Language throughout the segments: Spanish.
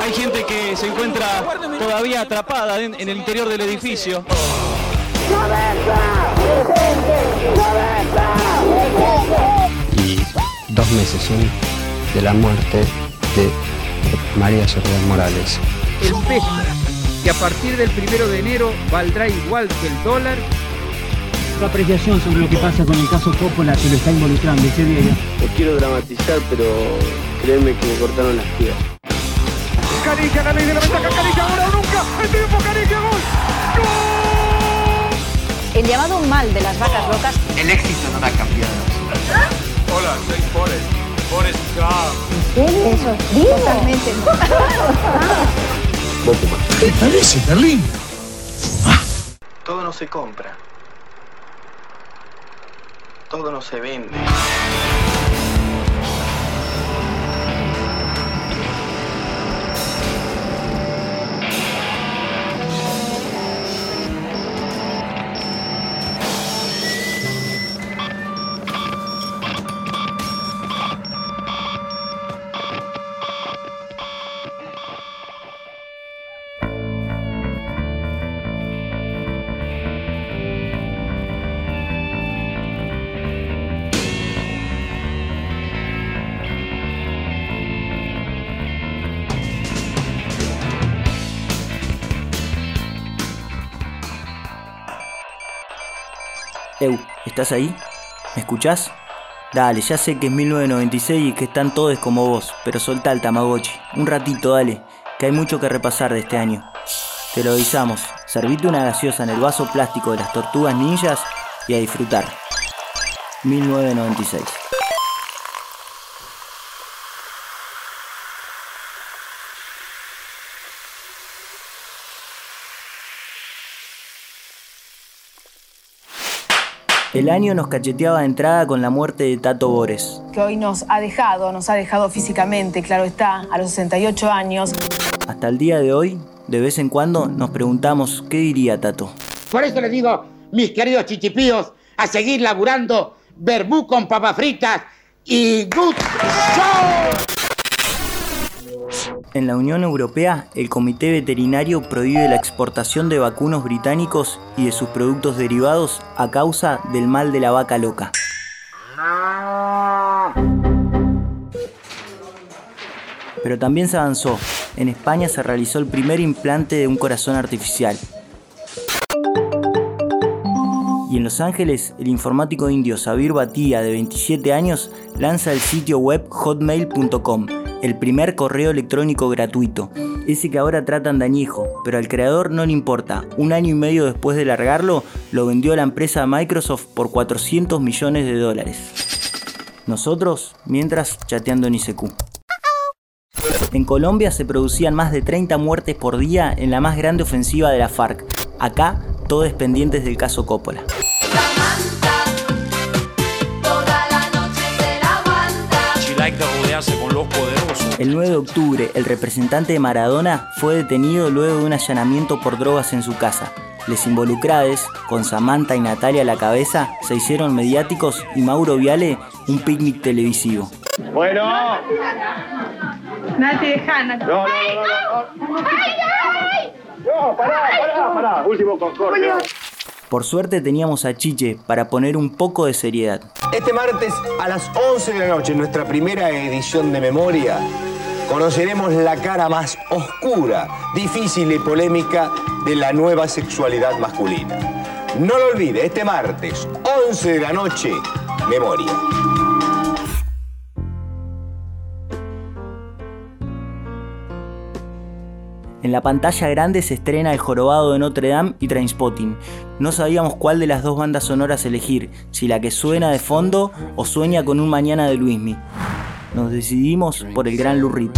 Hay gente que se encuentra todavía atrapada en, en el interior del edificio. Y dos meses son de la muerte de María Soledad Morales. El peso, que a partir del primero de enero valdrá igual que el dólar. Tu apreciación sobre lo que pasa con el caso Coppola que lo está involucrando ese día. No quiero dramatizar, pero créeme que me cortaron las piernas. Caricia, la ley de la ventaja, Caricia, ahora o nunca, el gol. Llamado mal de las vacas locas. El éxito no ha cambiado. Hola, soy Forrest. Forrest Gump. ¿En serio? Eso es Totalmente. Poco más. ¿Qué parece, Berlín? Todo no se compra. Todo no se vende. Eu, ¿estás ahí? ¿Me escuchás? Dale, ya sé que es 1996 y que están todos como vos, pero soltá el Tamagotchi. Un ratito, dale, que hay mucho que repasar de este año. Te lo avisamos, servite una gaseosa en el vaso plástico de las tortugas ninjas y a disfrutar. 1996. El año nos cacheteaba de entrada con la muerte de Tato Bores. Que hoy nos ha dejado, nos ha dejado físicamente, claro está, a los 68 años. Hasta el día de hoy, de vez en cuando, nos preguntamos qué diría Tato. Por eso les digo, mis queridos chichipíos, a seguir laburando verbú con papas fritas y good show. En la Unión Europea, el Comité Veterinario prohíbe la exportación de vacunos británicos y de sus productos derivados a causa del mal de la vaca loca. Pero también se avanzó. En España se realizó el primer implante de un corazón artificial. Y en Los Ángeles, el informático indio Sabir Bhatia, de 27 años, lanza el sitio web hotmail.com, el primer correo electrónico gratuito, ese que ahora tratan de añejo, pero al creador no le importa. Un año y medio después de largarlo, lo vendió a la empresa Microsoft por 400 millones de dólares. Nosotros, mientras, chateando en ICQ. En Colombia se producían más de 30 muertes por día en la más grande ofensiva de la FARC. Acá, todos pendientes del caso Coppola. Con los poderosos. El 9 de octubre, el representante de Maradona fue detenido luego de un allanamiento por drogas en su casa. Les involucrades, con Samantha y Natalia a la cabeza, se hicieron mediáticos y Mauro Viale un picnic televisivo. Bueno. Nati, deja, Nati. No, no, no, no. No, pará, pará, pará. Último concordio. Por suerte teníamos a Chiche para poner un poco de seriedad. Este martes a las 11 de la noche, en nuestra primera edición de Memoria, conoceremos la cara más oscura, difícil y polémica de la nueva sexualidad masculina. No lo olvide, este martes, 11 de la noche, Memoria. En la pantalla grande se estrena El Jorobado de Notre Dame y Trainspotting. No sabíamos cuál de las dos bandas sonoras elegir, si la que suena de fondo o sueña con un mañana de Luismi. Nos decidimos por el gran Reed.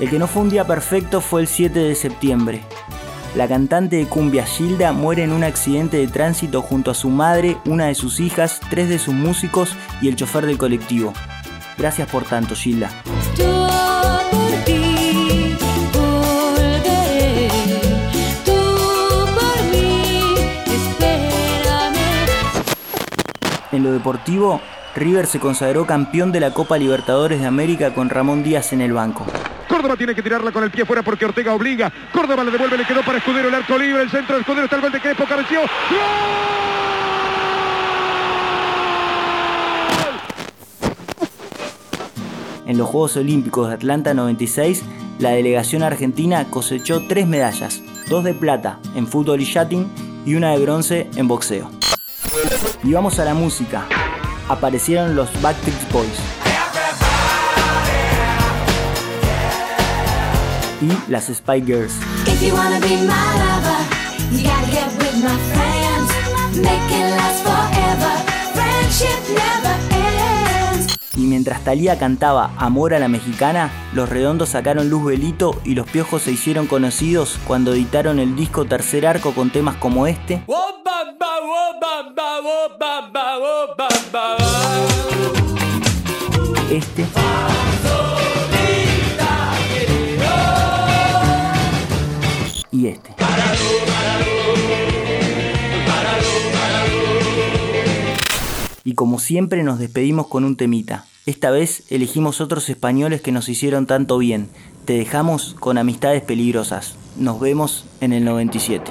El que no fue un día perfecto fue el 7 de septiembre la cantante de cumbia Gilda muere en un accidente de tránsito junto a su madre, una de sus hijas, tres de sus músicos y el chofer del colectivo. Gracias por tanto, Gilda. En lo deportivo, River se consagró campeón de la Copa Libertadores de América con Ramón Díaz en el banco. Córdoba tiene que tirarla con el pie fuera porque Ortega obliga. Córdoba le devuelve, le quedó para Escudero el arco libre, el centro de Escudero está el gol de Crespo, cabeció. En los Juegos Olímpicos de Atlanta 96, la delegación argentina cosechó tres medallas, dos de plata en fútbol y yachting y una de bronce en boxeo. Y vamos a la música. Aparecieron los Backstreet Boys. Forever. Friendship never ends. Y mientras Talía cantaba Amor a la Mexicana, los redondos sacaron Luz Velito y los piojos se hicieron conocidos cuando editaron el disco Tercer Arco con temas como este. Este. Y este. Y como siempre nos despedimos con un temita. Esta vez elegimos otros españoles que nos hicieron tanto bien. Te dejamos con amistades peligrosas. Nos vemos en el 97.